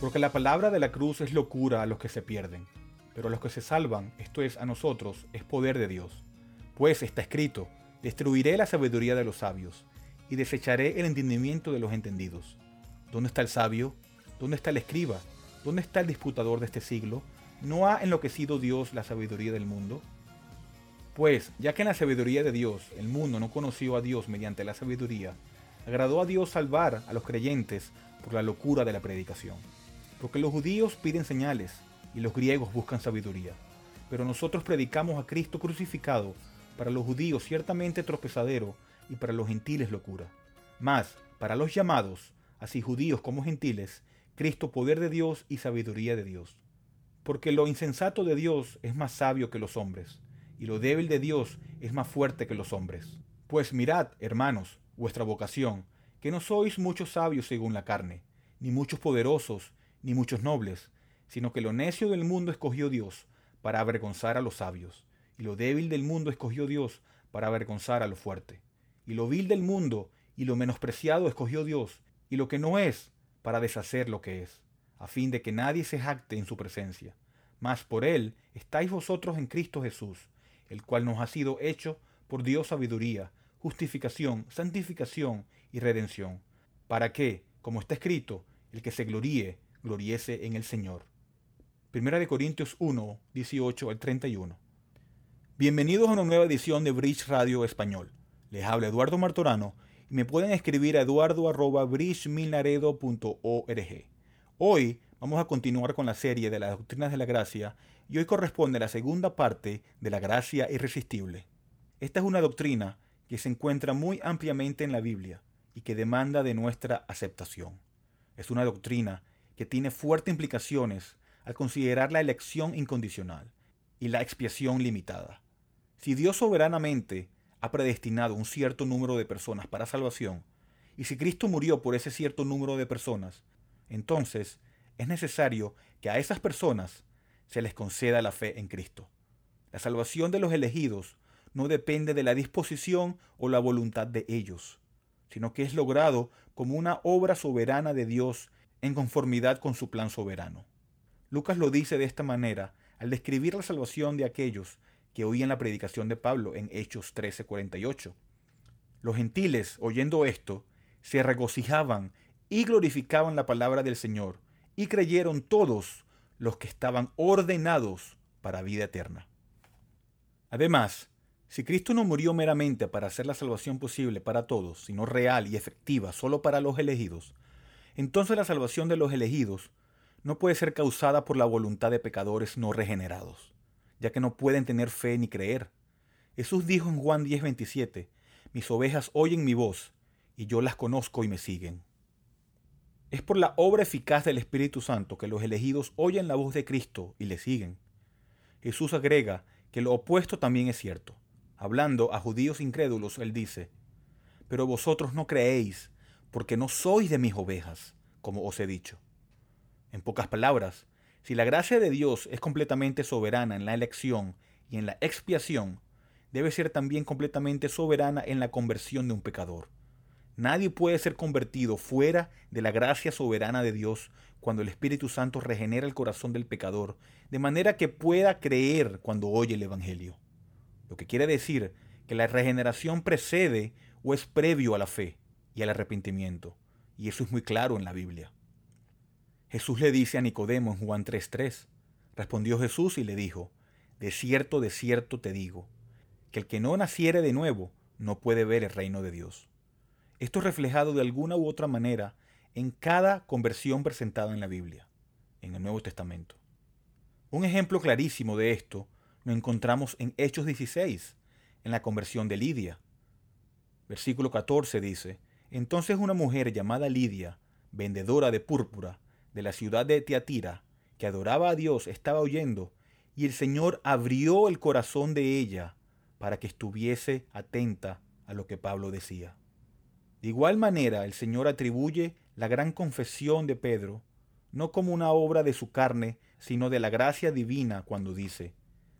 Porque la palabra de la cruz es locura a los que se pierden, pero a los que se salvan, esto es a nosotros, es poder de Dios. Pues está escrito, destruiré la sabiduría de los sabios, y desecharé el entendimiento de los entendidos. ¿Dónde está el sabio? ¿Dónde está el escriba? ¿Dónde está el disputador de este siglo? ¿No ha enloquecido Dios la sabiduría del mundo? Pues, ya que en la sabiduría de Dios el mundo no conoció a Dios mediante la sabiduría, agradó a Dios salvar a los creyentes por la locura de la predicación. Porque los judíos piden señales y los griegos buscan sabiduría. Pero nosotros predicamos a Cristo crucificado, para los judíos ciertamente tropezadero y para los gentiles locura. Mas, para los llamados, así judíos como gentiles, Cristo poder de Dios y sabiduría de Dios. Porque lo insensato de Dios es más sabio que los hombres, y lo débil de Dios es más fuerte que los hombres. Pues mirad, hermanos, vuestra vocación, que no sois muchos sabios según la carne, ni muchos poderosos, ni muchos nobles, sino que lo necio del mundo escogió Dios para avergonzar a los sabios, y lo débil del mundo escogió Dios para avergonzar a lo fuerte, y lo vil del mundo y lo menospreciado escogió Dios, y lo que no es, para deshacer lo que es, a fin de que nadie se jacte en su presencia. Mas por él estáis vosotros en Cristo Jesús, el cual nos ha sido hecho por Dios sabiduría, justificación, santificación y redención, para que, como está escrito, el que se gloríe, gloriese en el Señor. Primera de Corintios 1, 18 al 31. Bienvenidos a una nueva edición de Bridge Radio Español. Les habla Eduardo Martorano y me pueden escribir a eduardo.bridgemilnaredo.org. Hoy vamos a continuar con la serie de las doctrinas de la gracia y hoy corresponde la segunda parte de la gracia irresistible. Esta es una doctrina que se encuentra muy ampliamente en la Biblia y que demanda de nuestra aceptación. Es una doctrina que tiene fuertes implicaciones al considerar la elección incondicional y la expiación limitada. Si Dios soberanamente ha predestinado un cierto número de personas para salvación, y si Cristo murió por ese cierto número de personas, entonces es necesario que a esas personas se les conceda la fe en Cristo. La salvación de los elegidos no depende de la disposición o la voluntad de ellos, sino que es logrado como una obra soberana de Dios en conformidad con su plan soberano. Lucas lo dice de esta manera al describir la salvación de aquellos que oían la predicación de Pablo en Hechos 13:48. Los gentiles, oyendo esto, se regocijaban y glorificaban la palabra del Señor, y creyeron todos los que estaban ordenados para vida eterna. Además, si Cristo no murió meramente para hacer la salvación posible para todos, sino real y efectiva solo para los elegidos, entonces la salvación de los elegidos no puede ser causada por la voluntad de pecadores no regenerados ya que no pueden tener fe ni creer. Jesús dijo en Juan 10:27, mis ovejas oyen mi voz, y yo las conozco y me siguen. Es por la obra eficaz del Espíritu Santo que los elegidos oyen la voz de Cristo y le siguen. Jesús agrega que lo opuesto también es cierto. Hablando a judíos incrédulos, él dice, pero vosotros no creéis, porque no sois de mis ovejas, como os he dicho. En pocas palabras, si la gracia de Dios es completamente soberana en la elección y en la expiación, debe ser también completamente soberana en la conversión de un pecador. Nadie puede ser convertido fuera de la gracia soberana de Dios cuando el Espíritu Santo regenera el corazón del pecador, de manera que pueda creer cuando oye el Evangelio. Lo que quiere decir que la regeneración precede o es previo a la fe y al arrepentimiento, y eso es muy claro en la Biblia. Jesús le dice a Nicodemo en Juan 3:3. Respondió Jesús y le dijo, De cierto, de cierto te digo, que el que no naciere de nuevo no puede ver el reino de Dios. Esto es reflejado de alguna u otra manera en cada conversión presentada en la Biblia, en el Nuevo Testamento. Un ejemplo clarísimo de esto lo encontramos en Hechos 16, en la conversión de Lidia. Versículo 14 dice, Entonces una mujer llamada Lidia, vendedora de púrpura, de la ciudad de Teatira, que adoraba a Dios, estaba oyendo, y el Señor abrió el corazón de ella para que estuviese atenta a lo que Pablo decía. De igual manera, el Señor atribuye la gran confesión de Pedro, no como una obra de su carne, sino de la gracia divina cuando dice,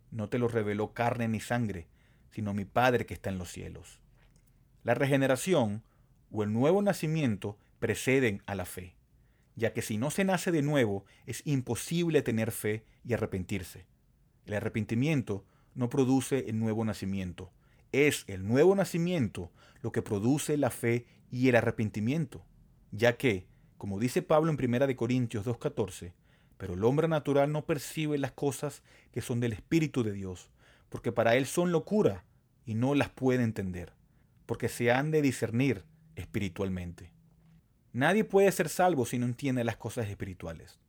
no te lo reveló carne ni sangre, sino mi Padre que está en los cielos. La regeneración o el nuevo nacimiento preceden a la fe ya que si no se nace de nuevo es imposible tener fe y arrepentirse. El arrepentimiento no produce el nuevo nacimiento, es el nuevo nacimiento lo que produce la fe y el arrepentimiento, ya que, como dice Pablo en 1 Corintios 2.14, pero el hombre natural no percibe las cosas que son del Espíritu de Dios, porque para él son locura y no las puede entender, porque se han de discernir espiritualmente. Nadie puede ser salvo si no entiende las cosas espirituales.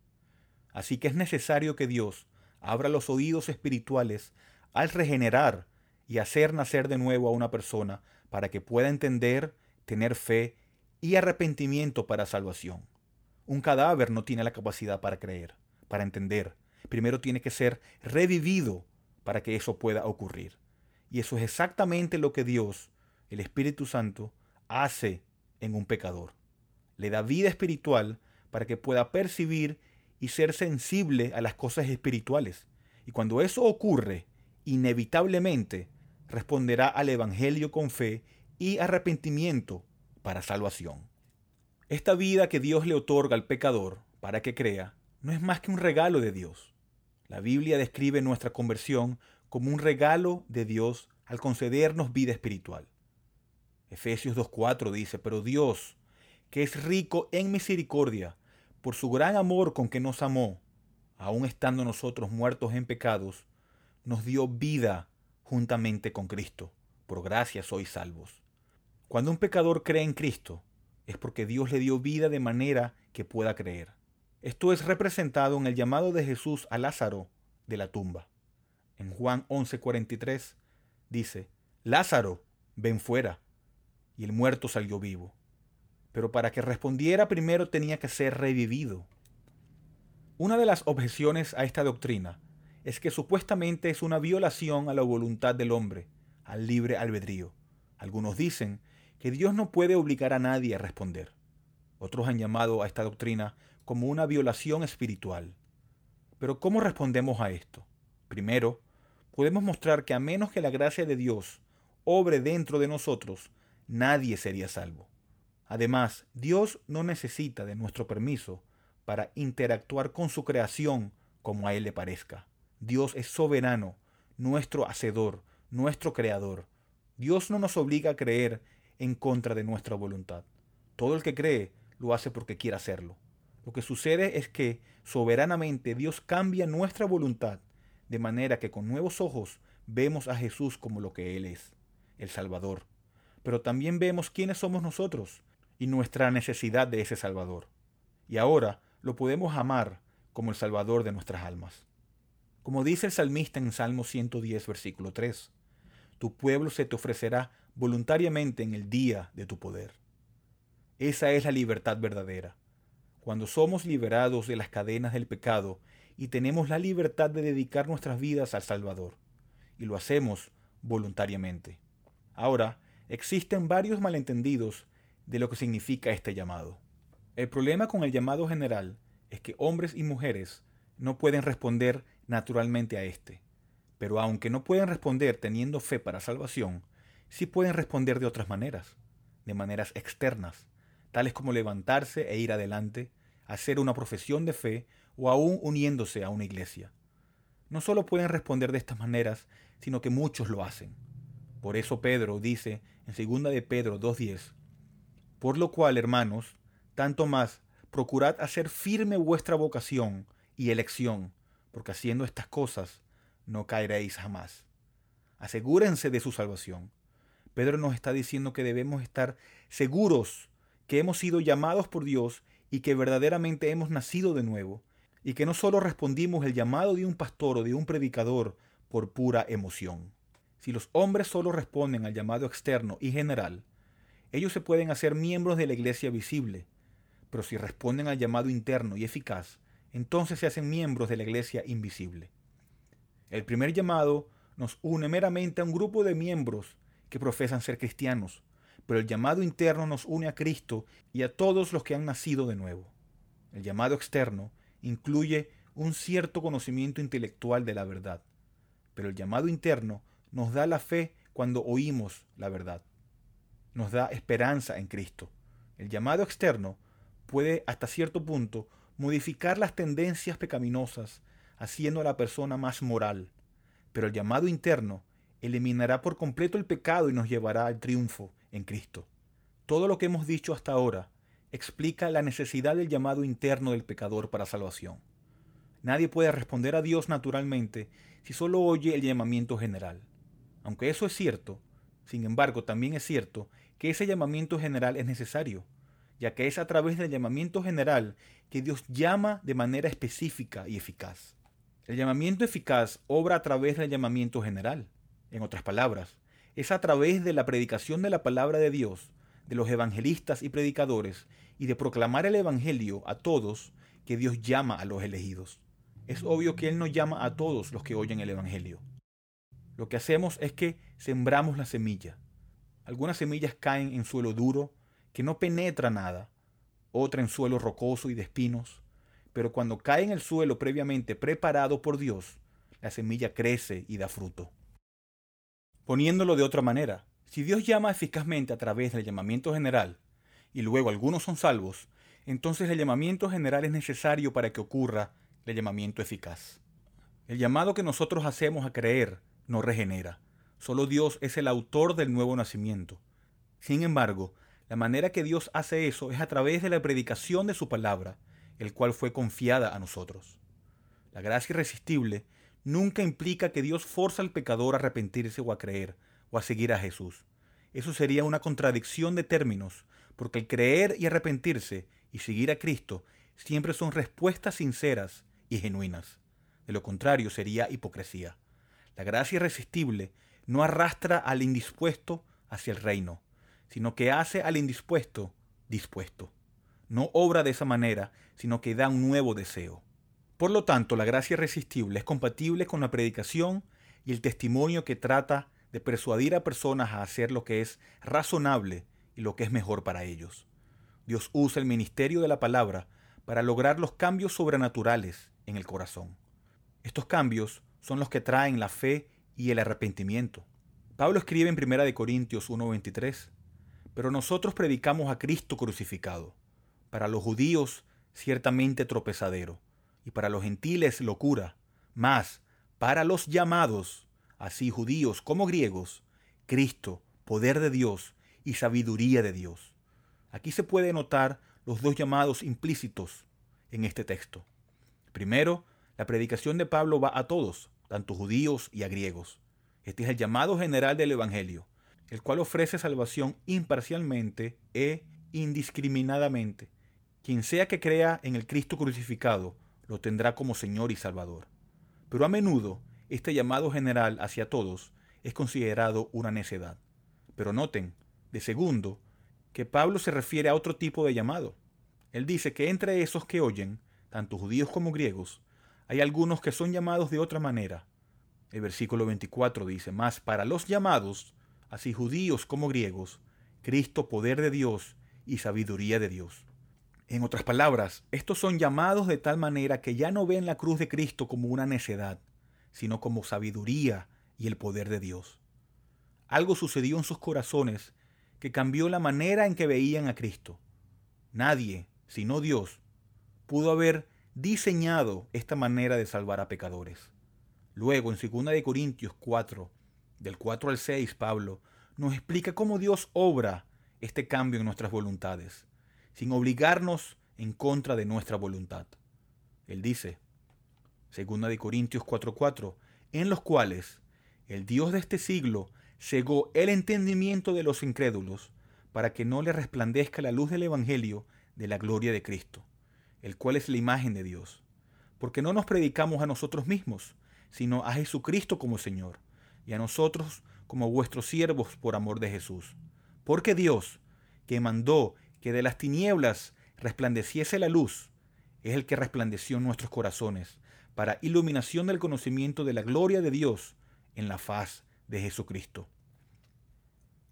Así que es necesario que Dios abra los oídos espirituales al regenerar y hacer nacer de nuevo a una persona para que pueda entender, tener fe y arrepentimiento para salvación. Un cadáver no tiene la capacidad para creer, para entender. Primero tiene que ser revivido para que eso pueda ocurrir. Y eso es exactamente lo que Dios, el Espíritu Santo, hace en un pecador. Le da vida espiritual para que pueda percibir y ser sensible a las cosas espirituales. Y cuando eso ocurre, inevitablemente responderá al Evangelio con fe y arrepentimiento para salvación. Esta vida que Dios le otorga al pecador para que crea no es más que un regalo de Dios. La Biblia describe nuestra conversión como un regalo de Dios al concedernos vida espiritual. Efesios 2.4 dice, pero Dios, que es rico en misericordia, por su gran amor con que nos amó, aun estando nosotros muertos en pecados, nos dio vida juntamente con Cristo. Por gracia sois salvos. Cuando un pecador cree en Cristo, es porque Dios le dio vida de manera que pueda creer. Esto es representado en el llamado de Jesús a Lázaro de la tumba. En Juan 11:43 dice, Lázaro, ven fuera. Y el muerto salió vivo. Pero para que respondiera primero tenía que ser revivido. Una de las objeciones a esta doctrina es que supuestamente es una violación a la voluntad del hombre, al libre albedrío. Algunos dicen que Dios no puede obligar a nadie a responder. Otros han llamado a esta doctrina como una violación espiritual. Pero ¿cómo respondemos a esto? Primero, podemos mostrar que a menos que la gracia de Dios obre dentro de nosotros, nadie sería salvo. Además, Dios no necesita de nuestro permiso para interactuar con su creación como a Él le parezca. Dios es soberano, nuestro hacedor, nuestro creador. Dios no nos obliga a creer en contra de nuestra voluntad. Todo el que cree lo hace porque quiere hacerlo. Lo que sucede es que soberanamente Dios cambia nuestra voluntad de manera que con nuevos ojos vemos a Jesús como lo que Él es, el Salvador. Pero también vemos quiénes somos nosotros y nuestra necesidad de ese Salvador. Y ahora lo podemos amar como el Salvador de nuestras almas. Como dice el salmista en Salmo 110, versículo 3, tu pueblo se te ofrecerá voluntariamente en el día de tu poder. Esa es la libertad verdadera. Cuando somos liberados de las cadenas del pecado y tenemos la libertad de dedicar nuestras vidas al Salvador. Y lo hacemos voluntariamente. Ahora, existen varios malentendidos de lo que significa este llamado. El problema con el llamado general es que hombres y mujeres no pueden responder naturalmente a este. Pero aunque no pueden responder teniendo fe para salvación, sí pueden responder de otras maneras, de maneras externas, tales como levantarse e ir adelante, hacer una profesión de fe o aún uniéndose a una iglesia. No solo pueden responder de estas maneras, sino que muchos lo hacen. Por eso Pedro dice en 2 de Pedro 2.10, Por lo cual, hermanos, tanto más, procurad hacer firme vuestra vocación y elección, porque haciendo estas cosas no caeréis jamás. Asegúrense de su salvación. Pedro nos está diciendo que debemos estar seguros que hemos sido llamados por Dios y que verdaderamente hemos nacido de nuevo, y que no solo respondimos el llamado de un pastor o de un predicador por pura emoción. Si los hombres solo responden al llamado externo y general, ellos se pueden hacer miembros de la iglesia visible, pero si responden al llamado interno y eficaz, entonces se hacen miembros de la iglesia invisible. El primer llamado nos une meramente a un grupo de miembros que profesan ser cristianos, pero el llamado interno nos une a Cristo y a todos los que han nacido de nuevo. El llamado externo incluye un cierto conocimiento intelectual de la verdad, pero el llamado interno nos da la fe cuando oímos la verdad. Nos da esperanza en Cristo. El llamado externo puede hasta cierto punto modificar las tendencias pecaminosas, haciendo a la persona más moral. Pero el llamado interno eliminará por completo el pecado y nos llevará al triunfo en Cristo. Todo lo que hemos dicho hasta ahora explica la necesidad del llamado interno del pecador para salvación. Nadie puede responder a Dios naturalmente si solo oye el llamamiento general. Aunque eso es cierto, sin embargo también es cierto que ese llamamiento general es necesario, ya que es a través del llamamiento general que Dios llama de manera específica y eficaz. El llamamiento eficaz obra a través del llamamiento general. En otras palabras, es a través de la predicación de la palabra de Dios, de los evangelistas y predicadores, y de proclamar el Evangelio a todos que Dios llama a los elegidos. Es obvio que Él no llama a todos los que oyen el Evangelio. Lo que hacemos es que sembramos la semilla. Algunas semillas caen en suelo duro, que no penetra nada, otra en suelo rocoso y de espinos, pero cuando cae en el suelo previamente preparado por Dios, la semilla crece y da fruto. Poniéndolo de otra manera, si Dios llama eficazmente a través del llamamiento general, y luego algunos son salvos, entonces el llamamiento general es necesario para que ocurra el llamamiento eficaz. El llamado que nosotros hacemos a creer no regenera. Solo Dios es el autor del nuevo nacimiento. Sin embargo, la manera que Dios hace eso es a través de la predicación de su palabra, el cual fue confiada a nosotros. La gracia irresistible nunca implica que Dios forza al pecador a arrepentirse o a creer o a seguir a Jesús. Eso sería una contradicción de términos, porque el creer y arrepentirse y seguir a Cristo siempre son respuestas sinceras y genuinas. De lo contrario sería hipocresía. La gracia irresistible no arrastra al indispuesto hacia el reino, sino que hace al indispuesto dispuesto. No obra de esa manera, sino que da un nuevo deseo. Por lo tanto, la gracia irresistible es compatible con la predicación y el testimonio que trata de persuadir a personas a hacer lo que es razonable y lo que es mejor para ellos. Dios usa el ministerio de la palabra para lograr los cambios sobrenaturales en el corazón. Estos cambios son los que traen la fe y el arrepentimiento. Pablo escribe en 1 Corintios 1:23, pero nosotros predicamos a Cristo crucificado, para los judíos ciertamente tropezadero, y para los gentiles locura, mas para los llamados, así judíos como griegos, Cristo, poder de Dios y sabiduría de Dios. Aquí se puede notar los dos llamados implícitos en este texto. Primero, la predicación de Pablo va a todos, tanto judíos y a griegos. Este es el llamado general del Evangelio, el cual ofrece salvación imparcialmente e indiscriminadamente. Quien sea que crea en el Cristo crucificado, lo tendrá como Señor y Salvador. Pero a menudo, este llamado general hacia todos es considerado una necedad. Pero noten, de segundo, que Pablo se refiere a otro tipo de llamado. Él dice que entre esos que oyen, tanto judíos como griegos, hay algunos que son llamados de otra manera. El versículo 24 dice, más para los llamados, así judíos como griegos, Cristo poder de Dios y sabiduría de Dios. En otras palabras, estos son llamados de tal manera que ya no ven la cruz de Cristo como una necedad, sino como sabiduría y el poder de Dios. Algo sucedió en sus corazones que cambió la manera en que veían a Cristo. Nadie, sino Dios, pudo haber diseñado esta manera de salvar a pecadores. Luego, en 2 Corintios 4, del 4 al 6, Pablo nos explica cómo Dios obra este cambio en nuestras voluntades, sin obligarnos en contra de nuestra voluntad. Él dice, 2 Corintios 4:4, en los cuales el Dios de este siglo cegó el entendimiento de los incrédulos para que no le resplandezca la luz del Evangelio de la gloria de Cristo el cual es la imagen de Dios. Porque no nos predicamos a nosotros mismos, sino a Jesucristo como Señor, y a nosotros como vuestros siervos por amor de Jesús. Porque Dios, que mandó que de las tinieblas resplandeciese la luz, es el que resplandeció en nuestros corazones, para iluminación del conocimiento de la gloria de Dios en la faz de Jesucristo.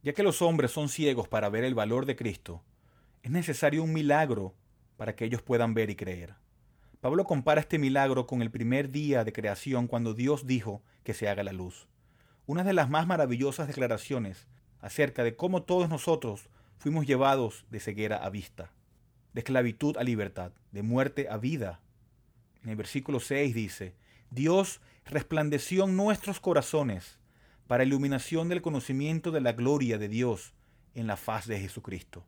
Ya que los hombres son ciegos para ver el valor de Cristo, es necesario un milagro para que ellos puedan ver y creer. Pablo compara este milagro con el primer día de creación cuando Dios dijo que se haga la luz. Una de las más maravillosas declaraciones acerca de cómo todos nosotros fuimos llevados de ceguera a vista. de esclavitud a libertad, de muerte a vida. En el versículo 6 dice, Dios resplandeció en nuestros corazones para iluminación del conocimiento de la gloria de Dios en la faz de Jesucristo.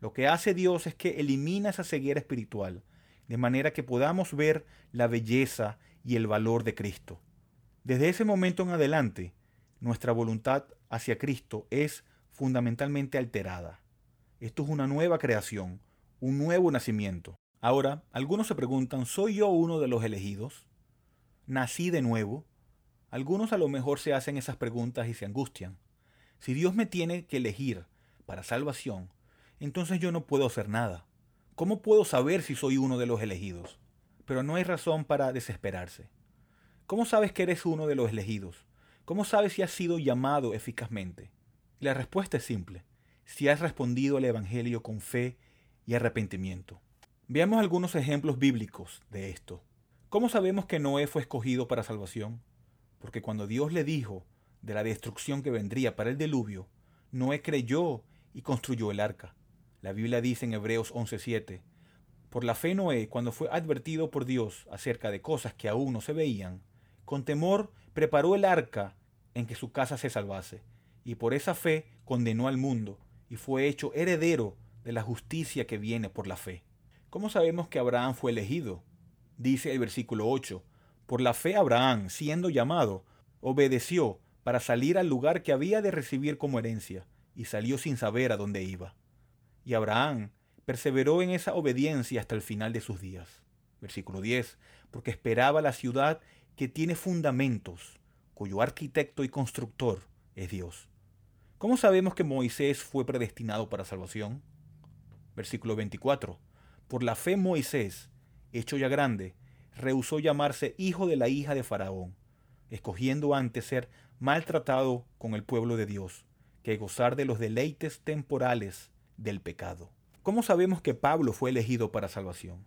Lo que hace Dios es que elimina esa ceguera espiritual, de manera que podamos ver la belleza y el valor de Cristo. Desde ese momento en adelante, nuestra voluntad hacia Cristo es fundamentalmente alterada. Esto es una nueva creación, un nuevo nacimiento. Ahora, algunos se preguntan, ¿soy yo uno de los elegidos? ¿Nací de nuevo? Algunos a lo mejor se hacen esas preguntas y se angustian. Si Dios me tiene que elegir para salvación, entonces yo no puedo hacer nada. ¿Cómo puedo saber si soy uno de los elegidos? Pero no hay razón para desesperarse. ¿Cómo sabes que eres uno de los elegidos? ¿Cómo sabes si has sido llamado eficazmente? la respuesta es simple. Si has respondido al Evangelio con fe y arrepentimiento. Veamos algunos ejemplos bíblicos de esto. ¿Cómo sabemos que Noé fue escogido para salvación? Porque cuando Dios le dijo de la destrucción que vendría para el diluvio, Noé creyó y construyó el arca. La Biblia dice en Hebreos 11:7, por la fe Noé, cuando fue advertido por Dios acerca de cosas que aún no se veían, con temor preparó el arca en que su casa se salvase, y por esa fe condenó al mundo, y fue hecho heredero de la justicia que viene por la fe. ¿Cómo sabemos que Abraham fue elegido? Dice el versículo 8, por la fe Abraham, siendo llamado, obedeció para salir al lugar que había de recibir como herencia, y salió sin saber a dónde iba. Y Abraham perseveró en esa obediencia hasta el final de sus días. Versículo 10, porque esperaba la ciudad que tiene fundamentos, cuyo arquitecto y constructor es Dios. ¿Cómo sabemos que Moisés fue predestinado para salvación? Versículo 24. Por la fe Moisés, hecho ya grande, rehusó llamarse hijo de la hija de Faraón, escogiendo antes ser maltratado con el pueblo de Dios, que gozar de los deleites temporales del pecado. ¿Cómo sabemos que Pablo fue elegido para salvación?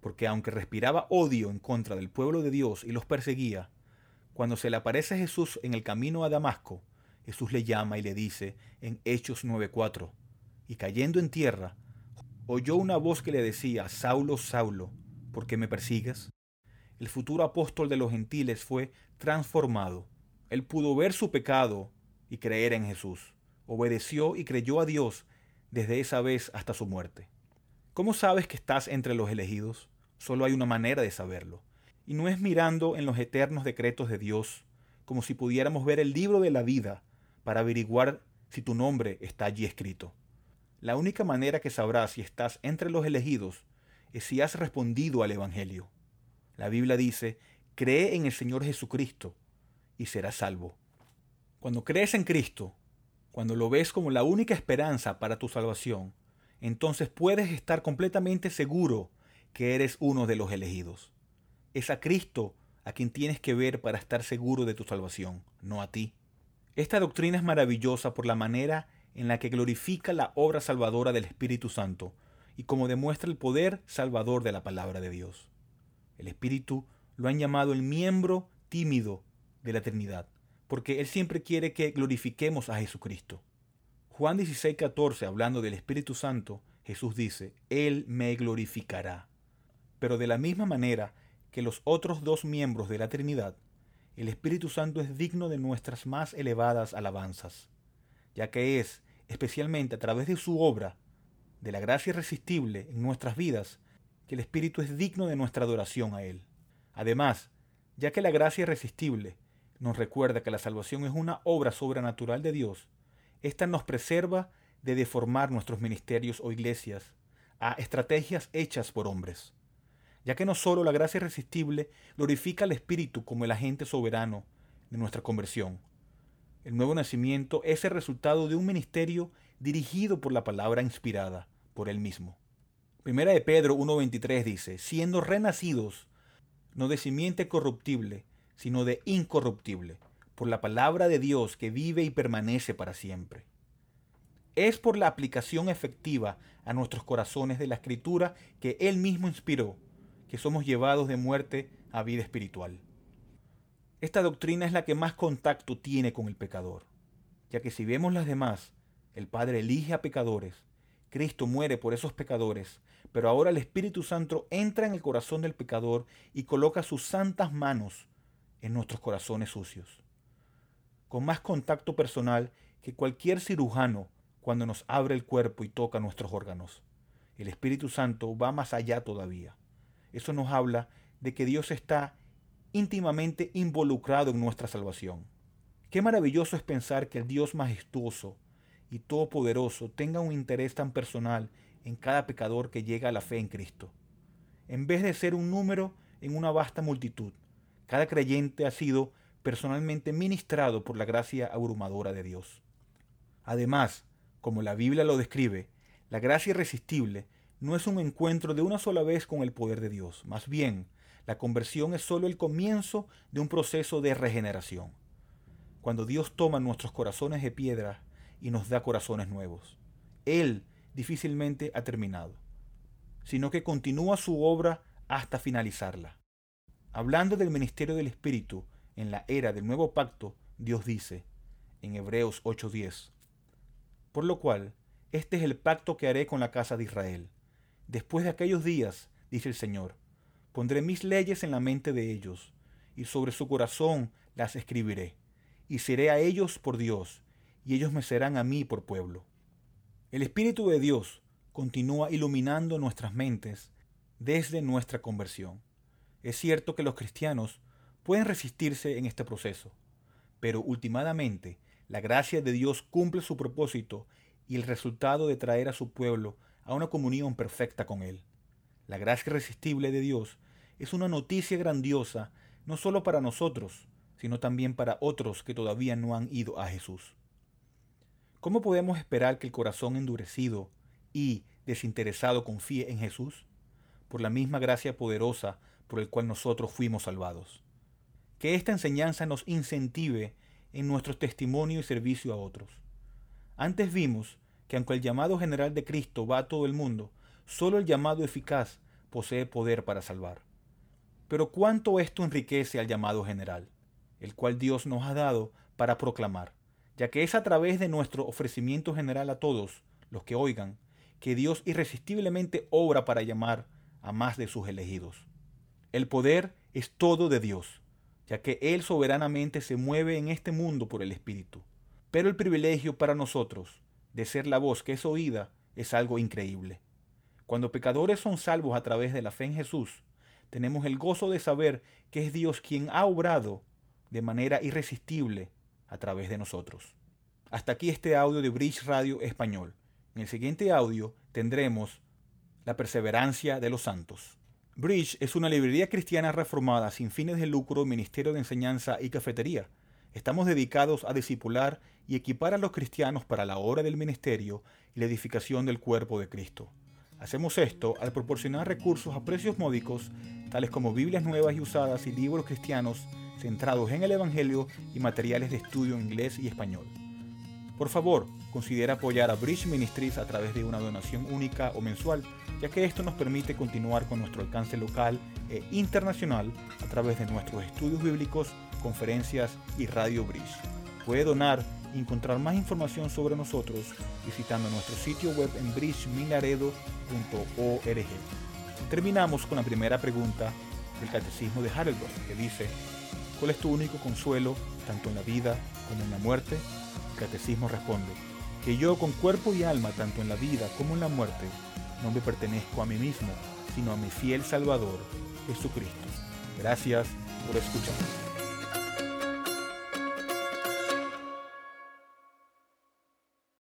Porque aunque respiraba odio en contra del pueblo de Dios y los perseguía, cuando se le aparece Jesús en el camino a Damasco, Jesús le llama y le dice en Hechos 9:4, y cayendo en tierra, oyó una voz que le decía, Saulo, Saulo, ¿por qué me persigues? El futuro apóstol de los gentiles fue transformado. Él pudo ver su pecado y creer en Jesús. Obedeció y creyó a Dios desde esa vez hasta su muerte. ¿Cómo sabes que estás entre los elegidos? Solo hay una manera de saberlo. Y no es mirando en los eternos decretos de Dios, como si pudiéramos ver el libro de la vida para averiguar si tu nombre está allí escrito. La única manera que sabrás si estás entre los elegidos es si has respondido al Evangelio. La Biblia dice, cree en el Señor Jesucristo y serás salvo. Cuando crees en Cristo, cuando lo ves como la única esperanza para tu salvación, entonces puedes estar completamente seguro que eres uno de los elegidos. Es a Cristo a quien tienes que ver para estar seguro de tu salvación, no a ti. Esta doctrina es maravillosa por la manera en la que glorifica la obra salvadora del Espíritu Santo y como demuestra el poder salvador de la palabra de Dios. El Espíritu lo han llamado el miembro tímido de la Trinidad porque Él siempre quiere que glorifiquemos a Jesucristo. Juan 16, 14, hablando del Espíritu Santo, Jesús dice, Él me glorificará. Pero de la misma manera que los otros dos miembros de la Trinidad, el Espíritu Santo es digno de nuestras más elevadas alabanzas, ya que es, especialmente a través de su obra, de la gracia irresistible en nuestras vidas, que el Espíritu es digno de nuestra adoración a Él. Además, ya que la gracia irresistible nos recuerda que la salvación es una obra sobrenatural de Dios, esta nos preserva de deformar nuestros ministerios o iglesias a estrategias hechas por hombres, ya que no solo la gracia irresistible glorifica al Espíritu como el agente soberano de nuestra conversión, el nuevo nacimiento es el resultado de un ministerio dirigido por la palabra inspirada por él mismo. Primera de Pedro 1.23 dice, siendo renacidos, no de simiente corruptible, sino de incorruptible, por la palabra de Dios que vive y permanece para siempre. Es por la aplicación efectiva a nuestros corazones de la escritura que Él mismo inspiró, que somos llevados de muerte a vida espiritual. Esta doctrina es la que más contacto tiene con el pecador, ya que si vemos las demás, el Padre elige a pecadores Cristo muere por esos pecadores, pero ahora el Espíritu Santo entra en el corazón del pecador y coloca sus santas manos en nuestros corazones sucios. Con más contacto personal que cualquier cirujano cuando nos abre el cuerpo y toca nuestros órganos. El Espíritu Santo va más allá todavía. Eso nos habla de que Dios está íntimamente involucrado en nuestra salvación. Qué maravilloso es pensar que el Dios majestuoso y todopoderoso tenga un interés tan personal en cada pecador que llega a la fe en Cristo. En vez de ser un número en una vasta multitud, cada creyente ha sido personalmente ministrado por la gracia abrumadora de Dios. Además, como la Biblia lo describe, la gracia irresistible no es un encuentro de una sola vez con el poder de Dios, más bien, la conversión es solo el comienzo de un proceso de regeneración. Cuando Dios toma nuestros corazones de piedra y nos da corazones nuevos, Él difícilmente ha terminado, sino que continúa su obra hasta finalizarla. Hablando del ministerio del Espíritu en la era del nuevo pacto, Dios dice en Hebreos 8:10, por lo cual, este es el pacto que haré con la casa de Israel. Después de aquellos días, dice el Señor, pondré mis leyes en la mente de ellos, y sobre su corazón las escribiré, y seré a ellos por Dios, y ellos me serán a mí por pueblo. El Espíritu de Dios continúa iluminando nuestras mentes desde nuestra conversión. Es cierto que los cristianos pueden resistirse en este proceso, pero últimamente la gracia de Dios cumple su propósito y el resultado de traer a su pueblo a una comunión perfecta con Él. La gracia irresistible de Dios es una noticia grandiosa no solo para nosotros, sino también para otros que todavía no han ido a Jesús. ¿Cómo podemos esperar que el corazón endurecido y desinteresado confíe en Jesús? Por la misma gracia poderosa por el cual nosotros fuimos salvados. Que esta enseñanza nos incentive en nuestro testimonio y servicio a otros. Antes vimos que aunque el llamado general de Cristo va a todo el mundo, solo el llamado eficaz posee poder para salvar. Pero cuánto esto enriquece al llamado general, el cual Dios nos ha dado para proclamar, ya que es a través de nuestro ofrecimiento general a todos los que oigan, que Dios irresistiblemente obra para llamar a más de sus elegidos. El poder es todo de Dios, ya que Él soberanamente se mueve en este mundo por el Espíritu. Pero el privilegio para nosotros de ser la voz que es oída es algo increíble. Cuando pecadores son salvos a través de la fe en Jesús, tenemos el gozo de saber que es Dios quien ha obrado de manera irresistible a través de nosotros. Hasta aquí este audio de Bridge Radio Español. En el siguiente audio tendremos la perseverancia de los santos. Bridge es una librería cristiana reformada sin fines de lucro, ministerio de enseñanza y cafetería. Estamos dedicados a discipular y equipar a los cristianos para la obra del ministerio y la edificación del cuerpo de Cristo. Hacemos esto al proporcionar recursos a precios módicos, tales como Biblias nuevas y usadas y libros cristianos centrados en el Evangelio y materiales de estudio en inglés y español. Por favor, considera apoyar a Bridge Ministries a través de una donación única o mensual, ya que esto nos permite continuar con nuestro alcance local e internacional a través de nuestros estudios bíblicos, conferencias y Radio Bridge. Puede donar y encontrar más información sobre nosotros visitando nuestro sitio web en bridgeminaredo.org. Terminamos con la primera pregunta del Catecismo de Heidelberg, que dice, ¿cuál es tu único consuelo tanto en la vida como en la muerte? Catecismo responde, que yo con cuerpo y alma, tanto en la vida como en la muerte, no me pertenezco a mí mismo, sino a mi fiel Salvador, Jesucristo. Gracias por escuchar.